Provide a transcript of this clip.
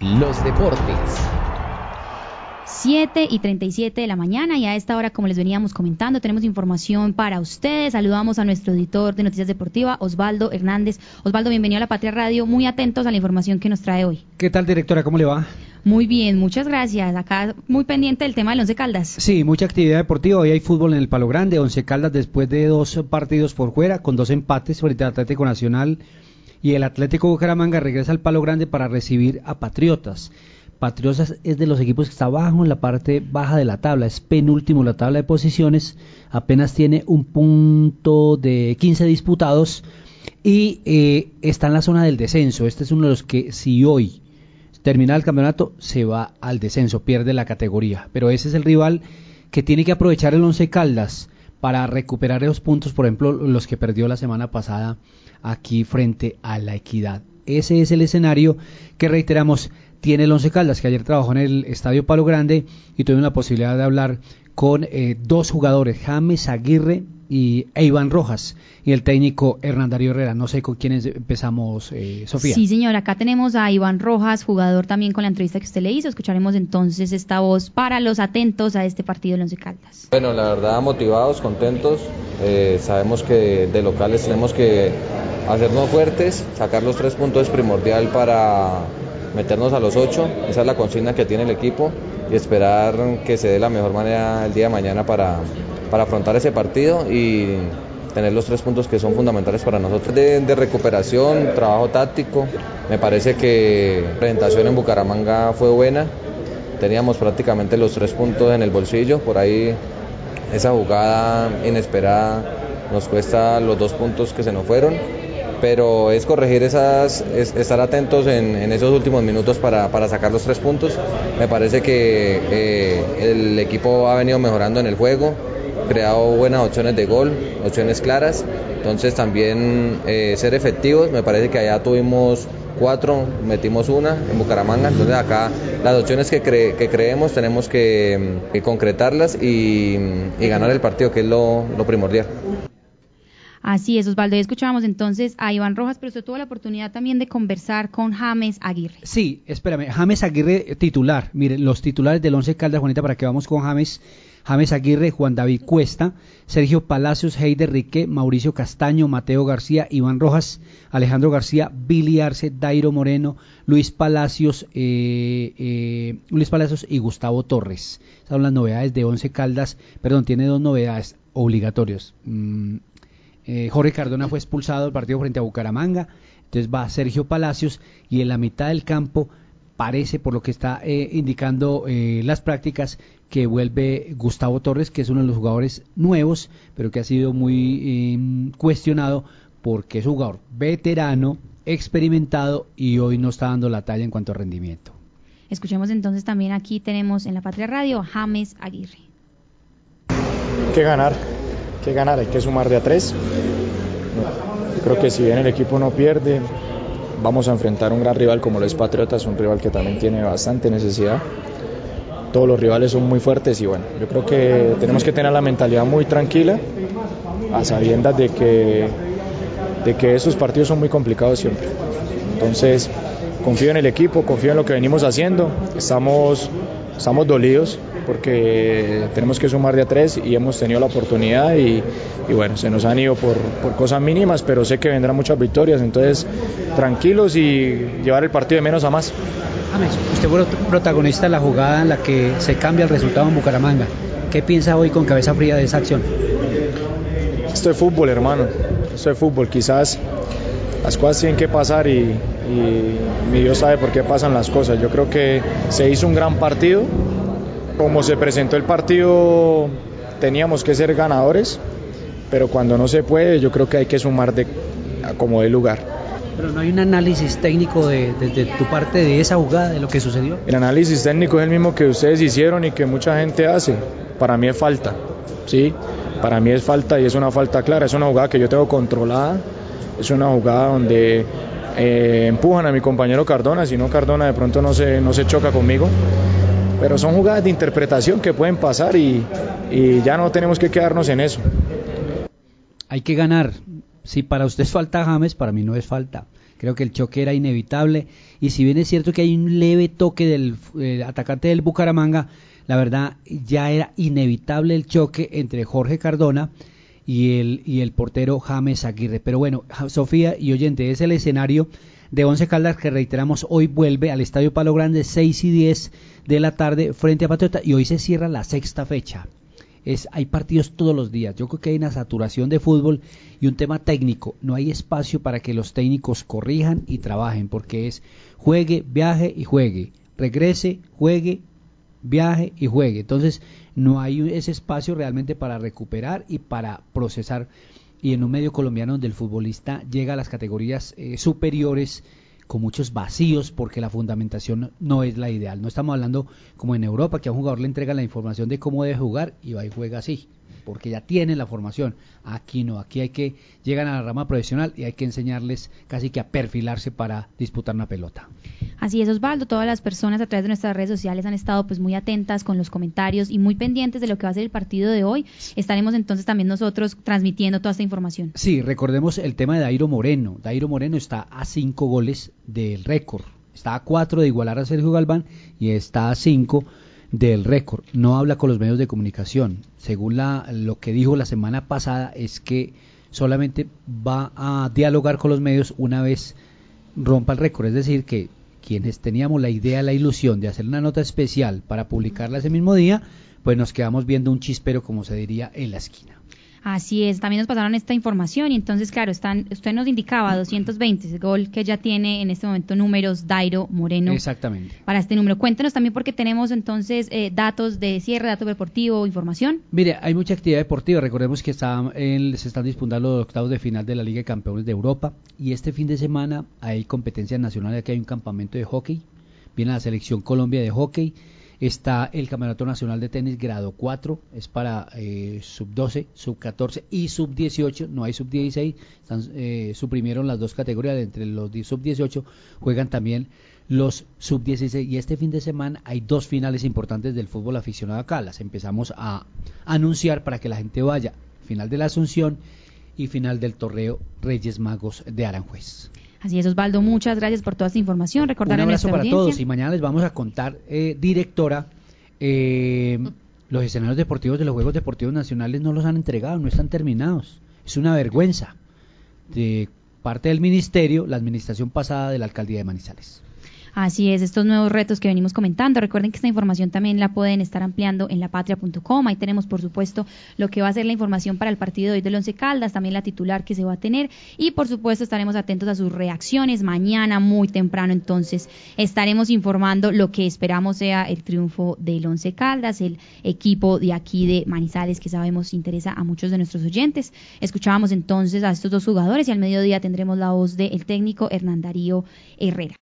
los deportes. 7 y 37 de la mañana y a esta hora, como les veníamos comentando, tenemos información para ustedes. Saludamos a nuestro editor de Noticias Deportivas, Osvaldo Hernández. Osvaldo, bienvenido a la Patria Radio. Muy atentos a la información que nos trae hoy. ¿Qué tal, directora? ¿Cómo le va? Muy bien, muchas gracias. Acá muy pendiente del tema del Once Caldas. Sí, mucha actividad deportiva. Hoy hay fútbol en el Palo Grande. Once Caldas después de dos partidos por fuera, con dos empates frente al Atlético Nacional y el Atlético Bucaramanga regresa al Palo Grande para recibir a Patriotas. Patriotas es de los equipos que está abajo en la parte baja de la tabla, es penúltimo en la tabla de posiciones, apenas tiene un punto de 15 disputados y eh, está en la zona del descenso. Este es uno de los que si hoy termina el campeonato se va al descenso, pierde la categoría. Pero ese es el rival que tiene que aprovechar el Once Caldas para recuperar esos puntos, por ejemplo, los que perdió la semana pasada aquí frente a la equidad. Ese es el escenario que reiteramos tiene el Once Caldas, que ayer trabajó en el Estadio Palo Grande y tuve la posibilidad de hablar con eh, dos jugadores, James Aguirre y e Iván Rojas y el técnico Hernandario Herrera. No sé con quiénes empezamos, eh, Sofía. Sí, señor, acá tenemos a Iván Rojas, jugador también con la entrevista que usted le hizo. Escucharemos entonces esta voz para los atentos a este partido de Once Caldas. Bueno, la verdad, motivados, contentos. Eh, sabemos que de locales tenemos que hacernos fuertes, sacar los tres puntos es primordial para meternos a los ocho, esa es la consigna que tiene el equipo y esperar que se dé la mejor manera el día de mañana para, para afrontar ese partido y tener los tres puntos que son fundamentales para nosotros. De, de, recuperación, trabajo táctico, me parece que la presentación en Bucaramanga fue buena, teníamos prácticamente los tres puntos en el bolsillo, por ahí esa jugada inesperada nos cuesta los dos puntos que se nos fueron pero es corregir esas, es estar atentos en, esos últimos minutos para, para, sacar los tres puntos. Me parece que eh, el equipo ha venido mejorando en el juego, creado buenas opciones de gol, opciones claras, entonces también eh, ser efectivos, me parece que allá tuvimos cuatro, metimos una en Bucaramanga, entonces acá las opciones que, cre que creemos tenemos que, concretarlas y, ganar el partido, que es lo primordial. Así es, Osvaldo. Y escuchábamos entonces a Iván Rojas, pero usted tuvo la oportunidad también de conversar con James Aguirre. Sí, espérame, James Aguirre titular. Mire, los titulares del Once Caldas, Juanita, para que vamos con James. James Aguirre, Juan David Cuesta, Sergio Palacios, Heider Rique, Mauricio Castaño, Mateo García, Iván Rojas, Alejandro García, Billy Arce, Dairo Moreno, Luis Palacios, eh, eh, Luis Palacios y Gustavo Torres. Esas son las novedades de Once Caldas. Perdón, tiene dos novedades obligatorios. Mm, eh, Jorge Cardona fue expulsado del partido frente a Bucaramanga, entonces va Sergio Palacios y en la mitad del campo parece, por lo que está eh, indicando eh, las prácticas, que vuelve Gustavo Torres, que es uno de los jugadores nuevos, pero que ha sido muy em, cuestionado porque es un jugador veterano, experimentado y hoy no está dando la talla en cuanto a rendimiento. Escuchemos entonces también aquí tenemos en la Patria Radio a James Aguirre. Que ganar, que ganar, hay que sumar de a tres. Creo que si bien el equipo no pierde, vamos a enfrentar un gran rival como lo es Patriotas, un rival que también tiene bastante necesidad. Todos los rivales son muy fuertes y bueno, yo creo que tenemos que tener la mentalidad muy tranquila, a sabiendas de que, de que esos partidos son muy complicados siempre. Entonces, confío en el equipo, confío en lo que venimos haciendo, estamos, estamos dolidos, porque tenemos que sumar de a tres y hemos tenido la oportunidad y, y bueno, se nos han ido por, por, cosas mínimas, pero sé que vendrán muchas victorias, entonces tranquilos y llevar el partido de menos a más. James, usted fue protagonista de la jugada en la que se cambia el resultado en Bucaramanga. ¿Qué piensa hoy con cabeza fría de esa acción? Esto es fútbol, hermano. Esto es fútbol. Quizás las cosas tienen que pasar y, y mi Dios sabe por qué pasan las cosas. Yo creo que se hizo un gran partido, como se presentó el partido, teníamos que ser ganadores, pero cuando no se puede, yo creo que hay que sumar de como de lugar. Pero no hay un análisis técnico de, de, de, tu parte de esa jugada, de lo que sucedió. El análisis técnico es el mismo que ustedes hicieron y que mucha gente hace. Para mí es falta, ¿sí? Para mí es falta y es una falta clara. Es una jugada que yo tengo controlada. Es una jugada donde eh, empujan a mi compañero Cardona, si no Cardona de pronto no se, no se choca conmigo pero son jugadas de interpretación que pueden pasar y, ya no tenemos que quedarnos en eso. Hay que ganar. Si para usted es falta James, para mí no es falta. Creo que el choque era inevitable y si bien es cierto que hay un leve toque del atacante del Bucaramanga, la verdad ya era inevitable el choque entre Jorge Cardona y el, y el portero James Aguirre. Pero bueno, Sofía y oyente, es el escenario de Once Caldas que reiteramos hoy vuelve al Estadio Palo Grande 6 y 10 de la tarde frente a Patriota y hoy se cierra la sexta fecha. Es, hay partidos todos los días. Yo creo que hay una saturación de fútbol y un tema técnico. No hay espacio para que los técnicos corrijan y trabajen porque es juegue, viaje y juegue. Regrese, juegue, viaje y juegue. Entonces no hay ese espacio realmente para recuperar y para procesar. Y en un medio colombiano donde el futbolista llega a las categorías eh, superiores con muchos vacíos porque la fundamentación no es la ideal. No estamos hablando como en Europa que a un jugador le entrega la información de cómo debe jugar y va y juega así porque ya tienen la formación. Aquí no, aquí hay que llegar a la rama profesional y hay que enseñarles casi que a perfilarse para disputar una pelota. Así es, Osvaldo. Todas las personas a través de nuestras redes sociales han estado pues muy atentas con los comentarios y muy pendientes de lo que va a ser el partido de hoy. Estaremos entonces también nosotros transmitiendo toda esta información. Sí, recordemos el tema de Dairo Moreno. Dairo Moreno está a cinco goles del récord. Está a cuatro de igualar a Sergio Galván y está a cinco del récord. No habla con los medios de comunicación. Según la, lo que dijo la semana pasada es que solamente va a dialogar con los medios una vez rompa el récord. Es decir, que quienes teníamos la idea, la ilusión de hacer una nota especial para publicarla ese mismo día, pues nos quedamos viendo un chispero, como se diría, en la esquina. Así es, también nos pasaron esta información y entonces, claro, están, usted nos indicaba 220, el gol que ya tiene en este momento números Dairo Moreno. Exactamente. Para este número. Cuéntenos también porque tenemos entonces eh, datos de cierre, datos deportivo, información. Mire, hay mucha actividad deportiva. Recordemos que está, se están disputando los octavos de final de la Liga de Campeones de Europa y este fin de semana hay competencia nacional, aquí hay un campamento de hockey. Viene la selección Colombia de hockey Está el Campeonato Nacional de Tenis grado 4, es para eh, sub 12, sub 14 y sub 18, no hay sub 16, eh, suprimieron las dos categorías, entre los sub 18 juegan también los sub 16 y este fin de semana hay dos finales importantes del fútbol aficionado acá, las empezamos a anunciar para que la gente vaya, final de la Asunción y final del torneo Reyes Magos de Aranjuez. Así es, Osvaldo, muchas gracias por toda esta información. Recordar Un abrazo para todos y mañana les vamos a contar, eh, directora, eh, los escenarios deportivos de los Juegos Deportivos Nacionales no los han entregado, no están terminados. Es una vergüenza de parte del ministerio, la administración pasada de la alcaldía de Manizales. Así es, estos nuevos retos que venimos comentando. Recuerden que esta información también la pueden estar ampliando en lapatria.com. Ahí tenemos, por supuesto, lo que va a ser la información para el partido de hoy del Once Caldas, también la titular que se va a tener. Y, por supuesto, estaremos atentos a sus reacciones. Mañana, muy temprano, entonces, estaremos informando lo que esperamos sea el triunfo del Once Caldas, el equipo de aquí de Manizales, que sabemos interesa a muchos de nuestros oyentes. Escuchábamos entonces a estos dos jugadores y al mediodía tendremos la voz del técnico Hernán Darío Herrera.